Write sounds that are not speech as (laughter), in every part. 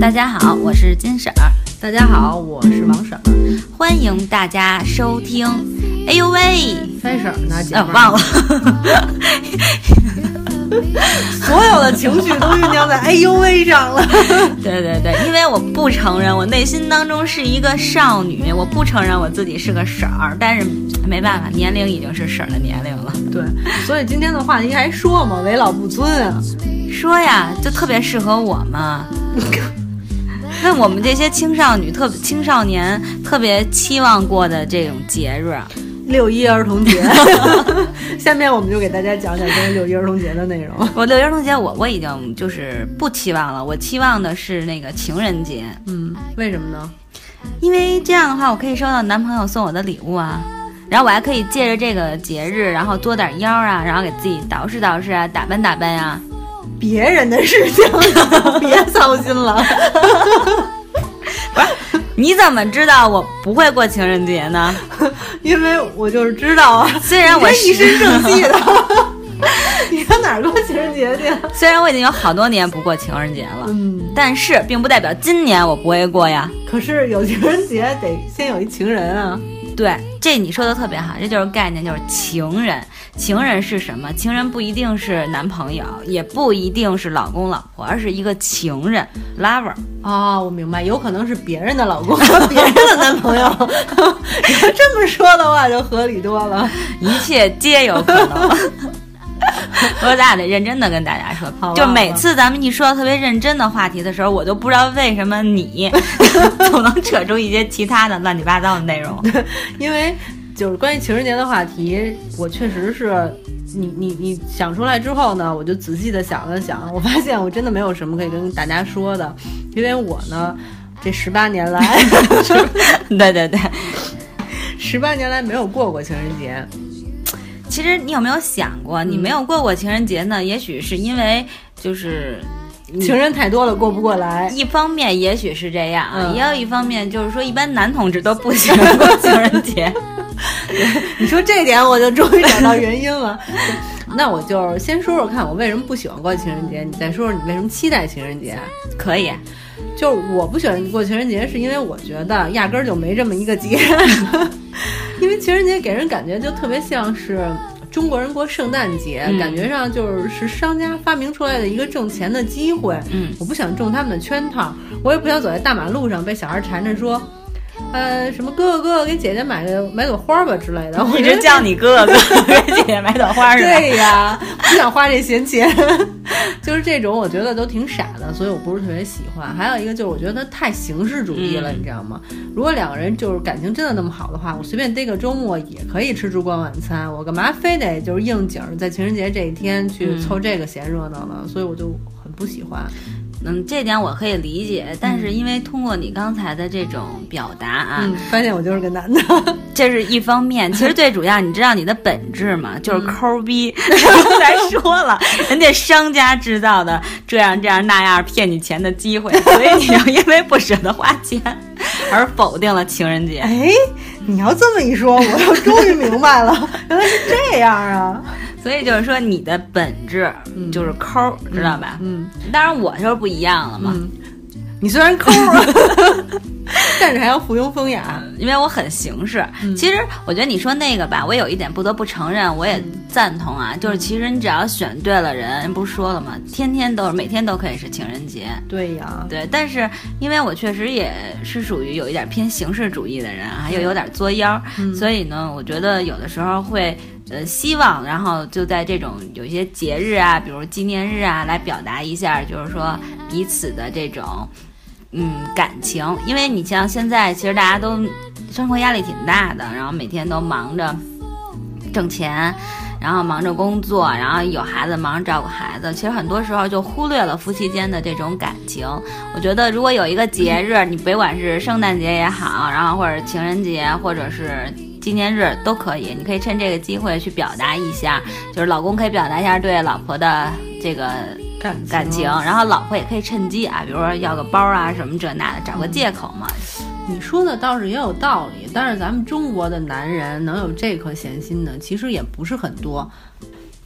大家好，我是金婶儿。大家好，我是王婶儿。欢迎大家收听。哎呦喂，三婶儿呢？姐忘了。(laughs) 所有的情绪都酝酿在哎呦喂上了。(laughs) 对对对，因为我不承认我内心当中是一个少女，我不承认我自己是个婶儿，但是没办法，年龄已经是婶儿的年龄了。对，所以今天的话题还说嘛，为老不尊啊。说呀，就特别适合我嘛。(laughs) 那我们这些青少女、特青少年特别期望过的这种节日，六一儿童节，(laughs) 下面我们就给大家讲讲关于六一儿童节的内容。我六一儿童节我我已经就是不期望了，我期望的是那个情人节，嗯，为什么呢？因为这样的话我可以收到男朋友送我的礼物啊，然后我还可以借着这个节日，然后多点腰啊，然后给自己捯饬捯饬啊，打扮打扮呀、别人的事情，(laughs) 别操心了。(laughs) 不是你怎么知道我不会过情人节呢？(laughs) 因为我就是知道啊，虽然我一身正气的，你上哪儿过情人节去？虽然我已经有好多年不过情人节了，嗯，但是并不代表今年我不会过呀。可是有情人节得先有一情人啊。对，这你说的特别好，这就是概念，就是情人。情人是什么？情人不一定是男朋友，也不一定是老公老婆，而是一个情人 lover。哦，我明白，有可能是别人的老公，(laughs) 别人的男朋友。你 (laughs) 要这么说的话，就合理多了。一切皆有可能。不过咱俩得认真的跟大家说，就每次咱们一说到特别认真的话题的时候，我都不知道为什么你 (laughs) 总能扯出一些其他的乱七八糟的内容。因为就是关于情人节的话题，我确实是你你你想出来之后呢，我就仔细的想了想，我发现我真的没有什么可以跟大家说的，因为我呢这十八年来，(laughs) 对对对，十八年来没有过过情人节。其实你有没有想过，你没有过过情人节呢？也许是因为就是情人太多了，过不过来。一方面也许是这样，嗯也有一方面就是说，一般男同志都不喜欢过 (laughs) 情人节。(laughs) 你说这点，我就终于找到原因了。(laughs) 那我就先说说看，我为什么不喜欢过情人节，你再说说你为什么期待情人节。可以，就是我不喜欢过情人节，是因为我觉得压根儿就没这么一个节，(laughs) 因为情人节给人感觉就特别像是中国人过圣诞节，嗯感觉上就是是商家发明出来的一个挣钱的机会。嗯，我不想中他们的圈套，我也不想走在大马路上被小孩缠着说。呃，什么哥哥哥哥给姐姐买个买朵花吧之类的，(laughs) 我一直叫你哥哥给姐姐买朵花是吧？(laughs) 对呀，不想花这闲钱，(laughs) 就是这种，我觉得都挺傻的，所以我不是特别喜欢。还有一个就是，我觉得他太形式主义了，嗯你知道吗？如果两个人就是感情真的那么好的话，我随便逮个周末也可以吃烛光晚餐，我干嘛非得就是应景儿在情人节这一天去嗯凑这个闲热闹呢？所以我就很不喜欢。嗯，这点我可以理解，但是因为通过你刚才的这种表达啊，嗯，发现我就是个男的，(laughs) 这是一方面，其实最主要，你知道你的本质嘛，就是抠逼。(laughs) 刚才说了，人家商家制造的这样这样那样骗你钱的机会，所以你就因为不舍得花钱而否定了情人节。哎，你要这么一说，我又终于明白了，原来是这样啊！所以就是说，你的本质就是抠，知道吧？嗯。当然我就是不一样了嘛，嗯，你虽然抠，(laughs) (laughs) 但是还要附庸风雅。因为我很形式。嗯其实我觉得你说那个吧，我有一点不得不承认，我也赞同啊，就是其实你只要选对了人，人不是说了吗？天天都是每天都可以是情人节。对呀，对，但是因为我确实也是属于有一点偏形式主义的人啊，又有点作妖，嗯所以呢，我觉得有的时候会呃希望，然后就在这种有一些节日啊，比如纪念日啊，来表达一下，就是说彼此的这种嗯感情，因为你像现在其实大家都生活压力挺大的，然后每天都忙着挣钱。然后忙着工作，然后有孩子忙着照顾孩子，其实很多时候就忽略了夫妻间的这种感情。我觉得如果有一个节日，你别管是圣诞节也好，然后或者情人节，或者是纪念日都可以，你可以趁这个机会去表达一下，就是老公可以表达一下对老婆的这个感感情，然后老婆也可以趁机啊，比如说要个包啊什么这那的，找个借口嘛。你说的倒是也有道理，但是咱们中国的男人能有这颗闲心的，其实也不是很多。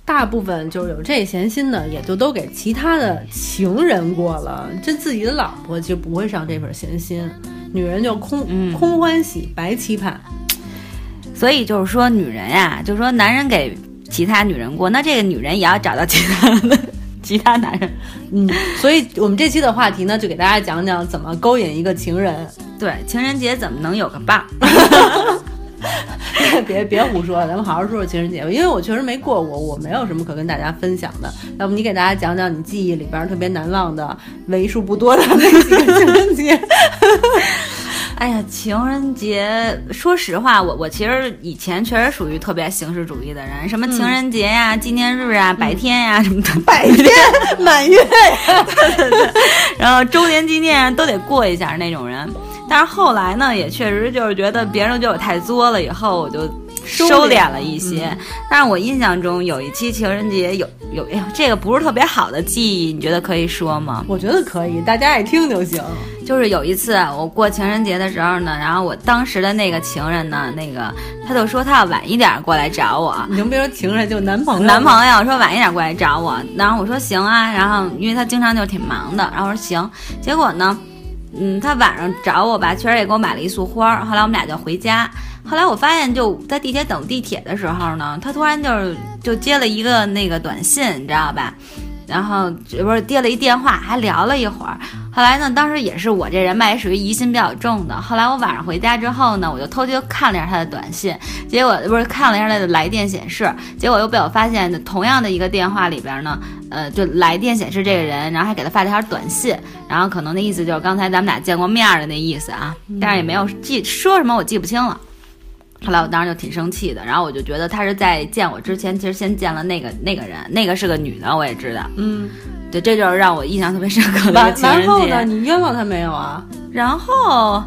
大部分就是有这闲心的，也就都给其他的情人过了。这自己的老婆其实不会上这份闲心，女人就空、嗯空欢喜，白期盼。所以就是说，女人呀，就是说男人给其他女人过，那这个女人也要找到其他的其他男人。嗯，所以我们这期的话题呢，就给大家讲讲怎么勾引一个情人。对，情人节怎么能有个伴儿？(laughs) 别别胡说，咱们好好说说情人节吧。因为我确实没过过，我没有什么可跟大家分享的。要不你给大家讲讲你记忆里边特别难忘的为数不多的那几个情人节？哎呀，情人节，说实话，我我其实以前确实属于特别形式主义的人，什么情人节呀、纪念日啊、白天呀、什么的，白天 (laughs) 满月呀，(laughs) 然后周年纪念都得过一下那种人。但是后来呢，也确实就是觉得别人都觉得我太作了，以后我就收敛了一些。但是我印象中有一期情人节有有，哎呦，这个不是特别好的记忆，你觉得可以说吗？我觉得可以，大家爱听就行。就是有一次我过情人节的时候呢，然后我当时的那个情人呢，那个他就说他要晚一点过来找我，你能别说情人，就男朋友。男朋友说晚一点过来找我，然后我说行啊，然后因为他经常就挺忙的，然后我说行，结果呢，嗯，他晚上找我吧，确实也给我买了一束花儿，后来我们俩就回家，后来我发现就在地铁等地铁的时候呢，他突然就是就接了一个那个短信，你知道吧？然后不是接了一电话，还聊了一会儿。后来呢，当时也是我这人吧，也属于疑心比较重的。后来我晚上回家之后呢，我就偷偷看了一下他的短信，结果不是看了一下他的来电显示，结果又被我发现，同样的一个电话里边呢，呃，就来电显示这个人，然后还给他发了条短信，然后可能那意思就是刚才咱们俩见过面的那意思啊，但是也没有记说什么，我记不清了。后来我当时就挺生气的，然后我就觉得他是在见我之前，其实先见了那个那个人，那个是个女的，我也知道。嗯，对，这就是让我印象特别深刻的一完个情人完后呢？你冤枉他没有啊？然后，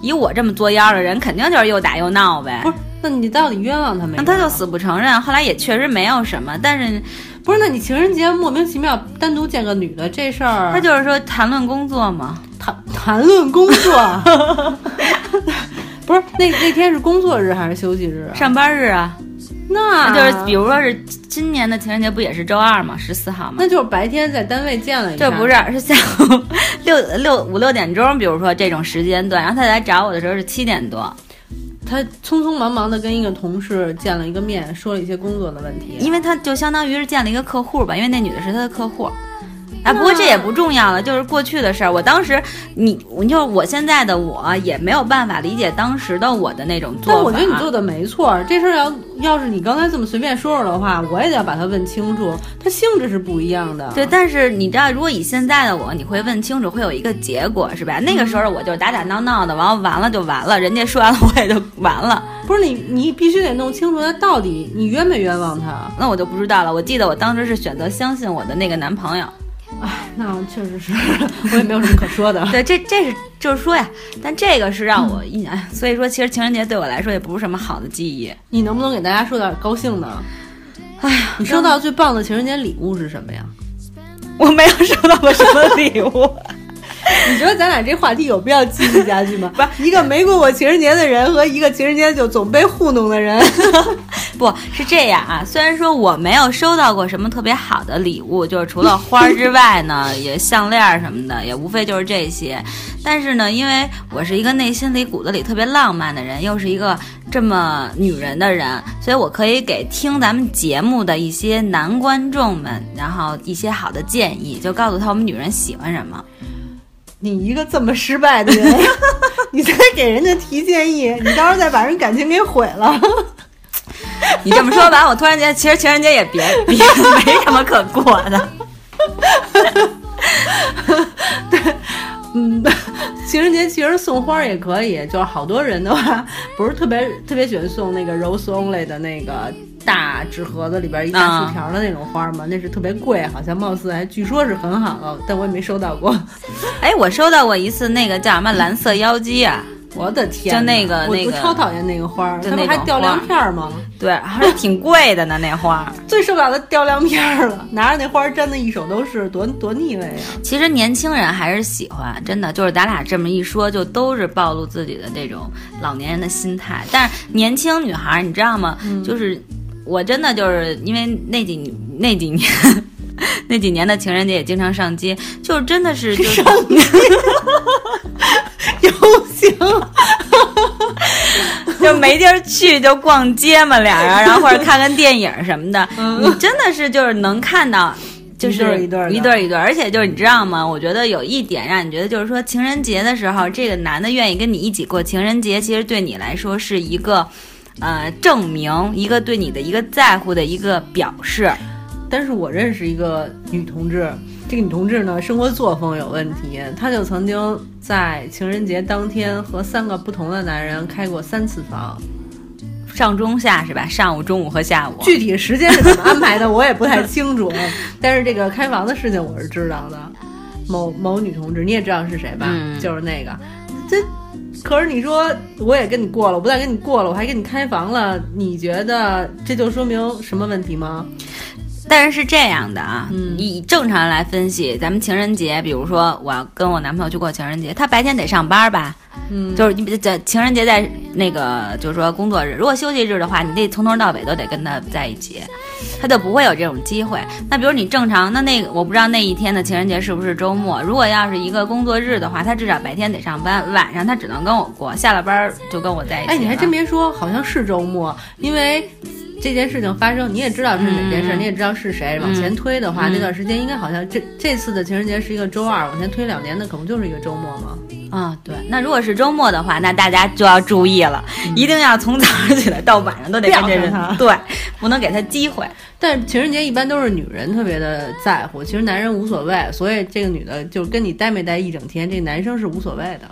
以我这么作妖的人，肯定就是又打又闹呗。不是，那你到底冤枉他没有？那他就死不承认。后来也确实没有什么，但是不是？那你情人节莫名其妙单独见个女的这事儿，他就是说谈论工作嘛。谈谈论工作，(laughs) (laughs) (laughs) 不是那那天是工作日还是休息日啊？上班日啊，那那就是比如说是今年的情人节不也是周二吗？十四号吗？那就是白天在单位见了一下，这不是 (laughs) 是下午六六五六点钟，比如说这种时间段，然后他来找我的时候是七点多，他匆匆忙忙的跟一个同事见了一个面，说了一些工作的问题。因为他就相当于是见了一个客户吧，因为那女的是他的客户。啊，不过这也不重要了，就是过去的事儿。我当时，你，你就我现在的我，也没有办法理解当时的我的那种做法。但我觉得你做的没错，这事儿要要是你刚才这么随便说说的话，我也得要把它问清楚，它性质是不一样的。对，但是你知道，如果以现在的我，你会问清楚，会有一个结果，是吧？那个时候我就打打闹闹的，完了完了就完了，人家说完了我也就完了，不是你，你必须得弄清楚他到底你冤没冤枉他。那我就不知道了。我记得我当时是选择相信我的那个男朋友。唉，那确实是，我也没有什么可说的。(laughs) 对，这这是就是说呀，但这个是让我印象，哎所以说其实情人节对我来说也不是什么好的记忆。你能不能给大家说点高兴的？哎呀，你收到最棒的情人节礼物是什么呀？我没有收到过什么礼物。(laughs) 你觉得咱俩这话题有必要继续下去吗？不是，一个没过过情人节的人和一个情人节就总被糊弄的人。(laughs) 不是这样啊，虽然说我没有收到过什么特别好的礼物，就是除了花儿之外呢，(laughs) 也项链儿什么的，也无非就是这些。但是呢，因为我是一个内心里骨子里特别浪漫的人，又是一个这么女人的人，所以我可以给听咱们节目的一些男观众们，然后一些好的建议，就告诉他我们女人喜欢什么。你一个这么失败的人，(laughs) 你再给人家提建议，你到时候再把人感情给毁了。你这么说完，我突然间其实情人节也别别没什么可过的。情人节其实送花也可以，就是好多人的话，不是特别特别喜欢送那个 rose only 的那个大纸盒子里边一大竖条的那种花吗？那是特别贵，好像貌似还据说是很好，但我也没收到过。哎，我收到过一次那个叫什么蓝色妖姬啊，我的天，就那个那个我超讨厌那个花儿，它不就那种还掉亮片儿吗？对，还是挺贵的呢那花。(laughs) 最受不了的掉亮片儿了，拿着那花儿粘的一手都是，多多腻味啊！其实年轻人还是喜欢，真的就是咱俩这么一说，就都是暴露自己的这种老年人的心态。但是年轻女孩儿，你知道吗？就是。我真的就是因为那几那几年 (laughs) 那几年的情人节也经常上街，就是真的是就是 (laughs) 游行，就没地儿去就逛街嘛，俩人，然后或者看看电影什么的，(laughs) 你真的是就是能看到。就是一对儿一对儿一对儿，而且就是你知道吗？我觉得有一点让你觉得就是说情人节的时候，这个男的愿意跟你一起过情人节，其实对你来说是一个，呃，证明，一个对你的一个在乎的一个表示。但是我认识一个女同志，这个女同志呢，生活作风有问题，她就曾经在情人节当天和三个不同的男人开过三次房。上中下是吧？上午、中午和下午，(laughs) 具体时间是怎么安排的，(laughs) 我也不太清楚。但是这个开房的事情我是知道的。某某女同志，你也知道是谁吧？就是那个。这可是你说我也跟你过了，我不但跟你过了，我还跟你开房了。你觉得这就说明什么问题吗？但是是这样的啊，以正常来分析，咱们情人节，比如说我要跟我男朋友去过情人节，他白天得上班吧？嗯，就是你在情人节在那个就是说工作日，如果休息日的话，你得从头到尾都得跟他在一起，他就不会有这种机会。那比如你正常，那那个我不知道那一天的情人节是不是周末。如果要是一个工作日的话，他至少白天得上班，晚上他只能跟我过，下了班就跟我在一起。哎，你还真别说，好像是周末，因为。这件事情发生，你也知道是哪件事，你也知道是谁。往前推的话，那段时间应该好像这这次的情人节是一个周二，往前推两年的可不就是一个周末吗？啊，对。那如果是周末的话，那大家就要注意了，一定要从早上起来到晚上都得跟这人，对，不能给他机会。但情人节一般都是女人特别的在乎，其实男人无所谓，所以这个女的就跟你待没待一整天，这男生是无所谓的。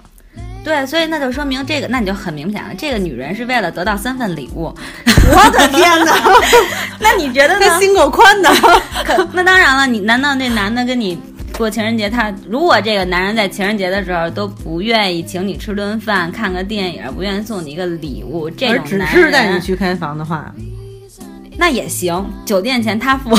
对，所以那就说明这个，那你就很明显了，这个女人是为了得到三份礼物。(laughs) 我的天哪！(laughs) 那你觉得呢？心够宽的。可那当然了，你难道那男的跟你过情人节，他如果这个男人在情人节的时候都不愿意请你吃顿饭、看个电影，不愿意送你一个礼物，这种只是带你去开房的话，那也行，酒店钱他付，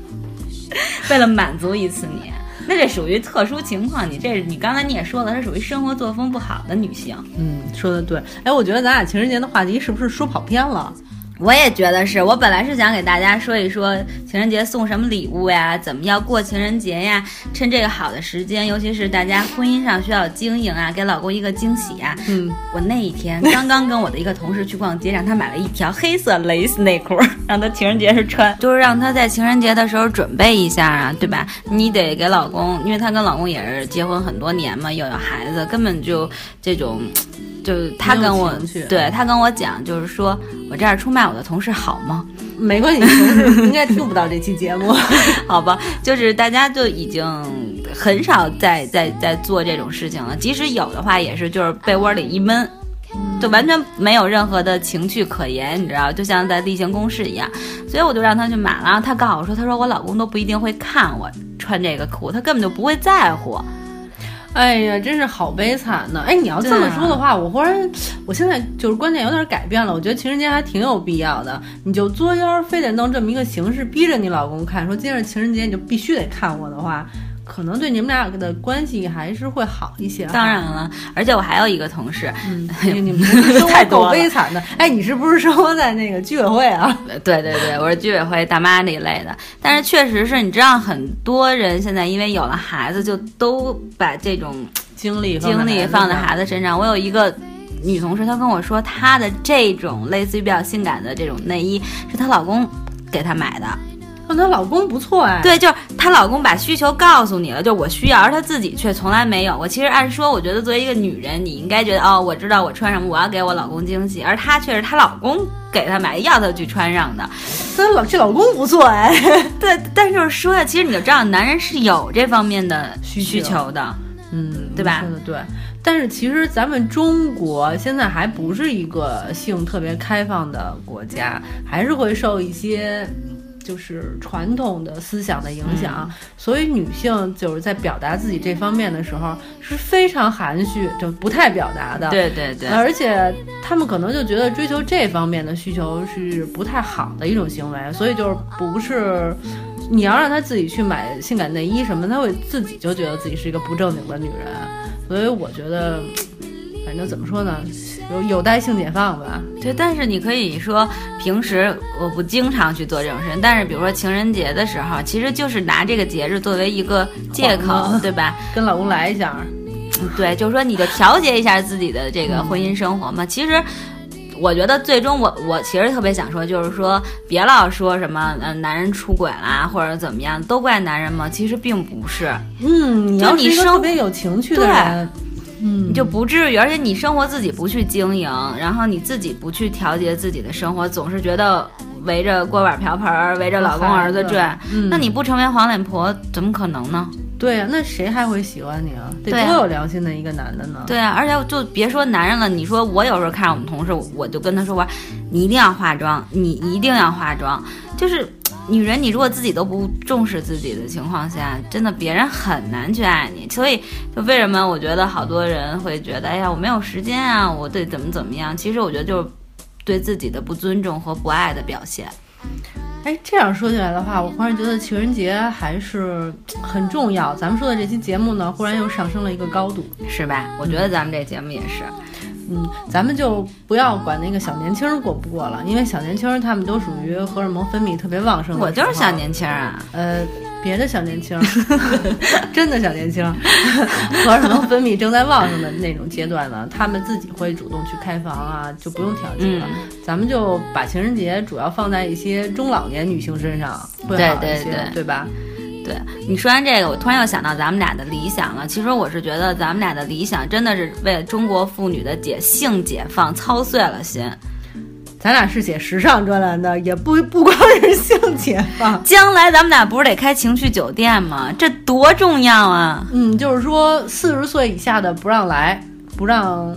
(laughs) 为了满足一次你。那这属于特殊情况，你这你刚才你也说了，她属于生活作风不好的女性。嗯，说的对。哎，我觉得咱俩情人节的话题是不是说跑偏了？我也觉得是，我本来是想给大家说一说情人节送什么礼物呀，怎么要过情人节呀，趁这个好的时间，尤其是大家婚姻上需要经营啊，给老公一个惊喜呀。嗯，我那一天刚刚跟我的一个同事去逛街，让他买了一条黑色蕾丝内裤，(laughs) 让他情人节时穿，就是让他在情人节的时候准备一下啊，对吧？你得给老公，因为她跟老公也是结婚很多年嘛，又有孩子，根本就这种。就是他跟我，对他跟我讲，就是说我这样出卖我的同事好吗？没关系，同事应该听不到这期节目，(laughs) 好吧？就是大家就已经很少在在在做这种事情了，即使有的话，也是就是被窝里一闷，就完全没有任何的情趣可言，你知道？就像在例行公事一样。所以我就让他去买了，他告诉我说，他说我老公都不一定会看我穿这个裤，他根本就不会在乎。哎呀，真是好悲惨呢！哎，你要这么说的话，我忽然，我现在就是观念有点改变了。我觉得情人节还挺有必要的，你就作妖，非得弄这么一个形式，逼着你老公看，说今天是情人节你就必须得看我的话。可能对你们俩的关系还是会好一些。当然了，而且我还有一个同事，(laughs) 你们生活 (laughs) 够悲惨的。哎，你是不是生活在那个居委会啊？(laughs) 对对对，我是居委会大妈那一类的。但是确实是你知道，很多人现在因为有了孩子，就都把这种精力精力放在孩子身上。我有一个女同事，她跟我说，她的这种类似于比较性感的这种内衣，是她老公给她买的。她老公不错哎，对，就是她老公把需求告诉你了，就我需要，而她自己却从来没有。我其实按说，我觉得作为一个女人，你应该觉得哦，我知道我穿什么，我要给我老公惊喜。而她却是她老公给她买，要她去穿上的。她老这老公不错哎，(laughs) 对，但就是说呀，其实你就知道，男人是有这方面的需求的，嗯，对吧？说的对。但是其实咱们中国现在还不是一个性特别开放的国家，还是会受一些。就是传统的思想的影响，所以女性就是在表达自己这方面的时候是非常含蓄，就不太表达的。对对对，而且他们可能就觉得追求这方面的需求是不太好的一种行为，所以就是不是你要让她自己去买性感内衣什么，她会自己就觉得自己是一个不正经的女人。所以我觉得，反正怎么说呢？有有待性解放吧。对，但是你可以说平时我不经常去做这种事情，但是比如说情人节的时候，其实就是拿这个节日作为一个借口，对吧？跟老公来一下，对，就是说你就调节一下自己的这个婚姻生活嘛。其实。我觉得最终我我其实特别想说，就是说别老说什么呃男人出轨啦或者怎么样，都怪男人吗？其实并不是。嗯，你要是一个特别有情趣的人，嗯，你就不至于。而且你生活自己不去经营，然后你自己不去调节自己的生活，总是觉得围着锅碗瓢盆围着老公儿子转，那你不成为黄脸婆怎么可能呢？对呀，那谁还会喜欢你啊？得多有良心的一个男的呢？对啊，而且就别说男人了，你说我有时候看着我们同事，我就跟他说：“我，你一定要化妆，你一定要化妆。”就是女人，你如果自己都不重视自己的情况下，真的别人很难去爱你。所以，就为什么我觉得好多人会觉得，哎呀，我没有时间啊，我得怎么怎么样？其实我觉得就是对自己的不尊重和不爱的表现。哎，这样说起来的话，我忽然觉得情人节还是很重要。咱们说的这期节目呢，忽然又上升了一个高度，是吧？我觉得咱们这节目也是。嗯，咱们就不要管那个小年轻过不过了，因为小年轻他们都属于荷尔蒙分泌特别旺盛。我就是小年轻啊，呃，别的小年轻，(laughs) 真的小年轻，(laughs) 荷尔蒙分泌正在旺盛的那种阶段呢，他们自己会主动去开房啊，就不用调剂了。咱们就把情人节主要放在一些中老年女性身上会好一些，对吧？对你说完这个，我突然又想到咱们俩的理想了。其实我是觉得咱们俩的理想真的是为中国妇女的解性解放操碎了心。咱俩是写时尚专栏的，也不不光是性解放。将来咱们俩不是得开情趣酒店吗？这多重要啊！嗯，就是说四十岁以下的不让来，不让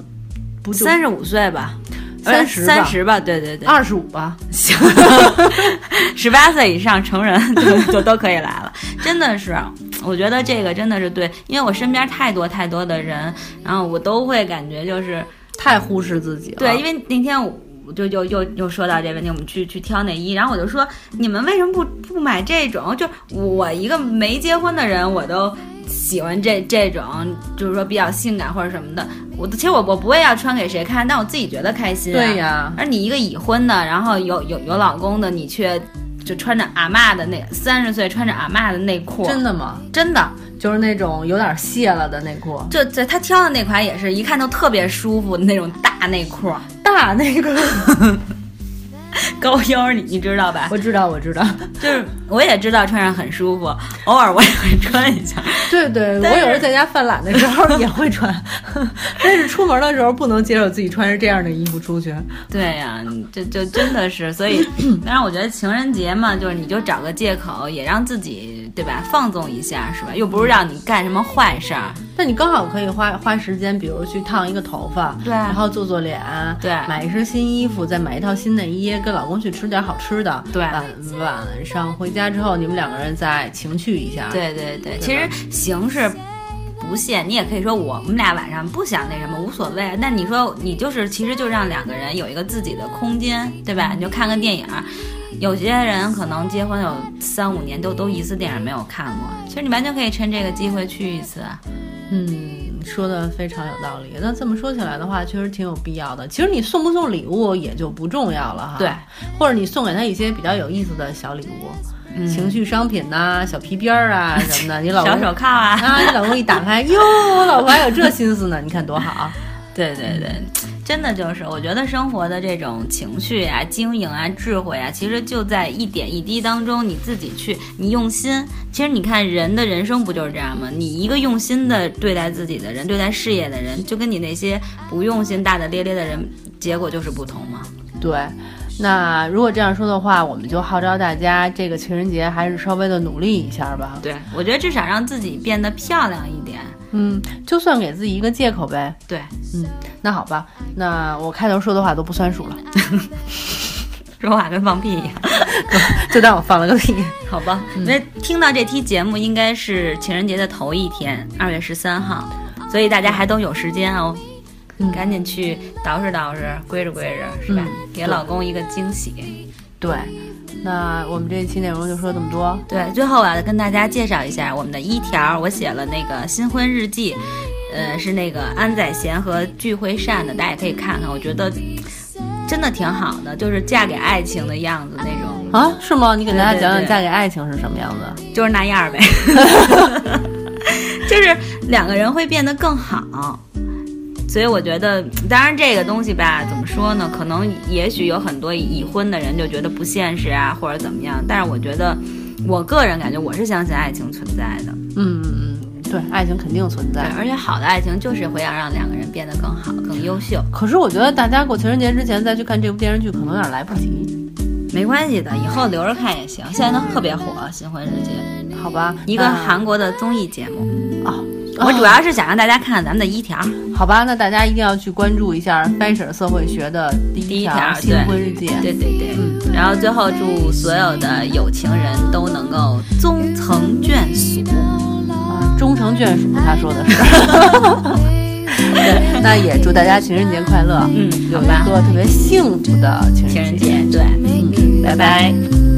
不三十五岁吧。三十三十吧，对对对，二十五吧，行，十八岁以上成人就就都可以来了，真的是，我觉得这个真的是对，因为我身边太多太多的人，然后我都会感觉就是太忽视自己了。对，因为那天我就又又又说到这问题，我们去去挑内衣，然后我就说你们为什么不不买这种？就我一个没结婚的人，我都。喜欢这这种，就是说比较性感或者什么的，我其实我我不会要穿给谁看，但我自己觉得开心。对呀，而你一个已婚的，然后有有有老公的，你却就穿着阿嬷的那三十岁穿着阿嬷的内裤，真的吗？真的，就是那种有点泄了的内裤。就这他挑的那款也是一看就特别舒服的那种大内裤，大那个。高腰，你你知道吧？我知道，我知道，就是我也知道穿上很舒服，偶尔我也会穿一下。对对，我有时候在家犯懒的时候也会穿，(laughs) 但是出门的时候不能接受自己穿着这样的衣服出去。对呀，这就真的是，所以，(clears throat) 当然我觉得情人节嘛，就是你就找个借口，也让自己对吧放纵一下，是吧？又不是让你干什么坏事儿。那你刚好可以花花时间，比如去烫一个头发，对，然后做做脸，对，买一身新衣服，再买一套新内衣，跟老公去吃点好吃的，对，晚晚上回家之后，你们两个人再情趣一下，对对对，其实形式不限，你也可以说我们俩晚上不想那什么无所谓，那你说你就是其实就让两个人有一个自己的空间，对吧？你就看个电影，有些人可能结婚有三五年都都一次电影没有看过，其实你完全可以趁这个机会去一次。嗯，说的非常有道理。那这么说起来的话，确实挺有必要的。其实你送不送礼物也就不重要了哈。对，或者你送给他一些比较有意思的小礼物，情趣商品呐，小皮鞭儿啊什么的。你老公 (laughs) 小手铐啊，啊，你老公一打开，哟，我老婆还有这心思呢，你看多好。对对对，真的就是，我觉得生活的这种情绪啊、经营啊、智慧啊，其实就在一点一滴当中，你自己去，你用心。其实你看，人的人生不就是这样吗？你一个用心的对待自己的人，对待事业的人，就跟你那些不用心、大大咧咧的人，结果就是不同嘛。对，那如果这样说的话，我们就号召大家，这个情人节还是稍微的努力一下吧。对，我觉得至少让自己变得漂亮一点。嗯，就算给自己一个借口呗。对，嗯，那好吧，那我开头说的话都不算数了，(laughs) 说话跟放屁一样，(laughs) 就当我放了个屁，好吧？因为听到这期节目应该是情人节的头一天，二月十三号，所以大家还都有时间哦，赶紧去捯饬捯饬，归着归着，是吧？给老公一个惊喜，对。那我们这一期内容就说这么多。对，最后我要跟大家介绍一下我们的一条，我写了那个新婚日记，呃，是那个安宰贤和具惠善的，大家也可以看看，我觉得真的挺好的，就是嫁给爱情的样子那种啊？是吗？你给大家讲讲嫁给爱情是什么样子？就是那样儿呗，(laughs) 就是两个人会变得更好。所以我觉得，当然这个东西吧，怎么说呢？可能也许有很多已婚的人就觉得不现实啊，或者怎么样。但是我觉得，我个人感觉我是相信爱情存在的。嗯嗯嗯，对，爱情肯定存在，。而且好的爱情就是会要让两个人变得更好、更优秀。可是我觉得大家过情人节之前再去看这部电视剧，可能有点来不及，没关系的，以后留着看也行。现在都特别火，《新婚日记好吧？》一个韩国的综艺节目。哦，我主要是想让大家看看咱们的一条。好吧，那大家一定要去关注一下 Fisher 社会学的第第一条条新婚日记。对对对，嗯然后最后祝所有的有情人都能够终成眷属。啊，终成眷属，他说的是。(laughs) 对，那也祝大家情人节快乐，嗯，有一，个特别幸福的情情人人节。对，嗯，拜拜拜。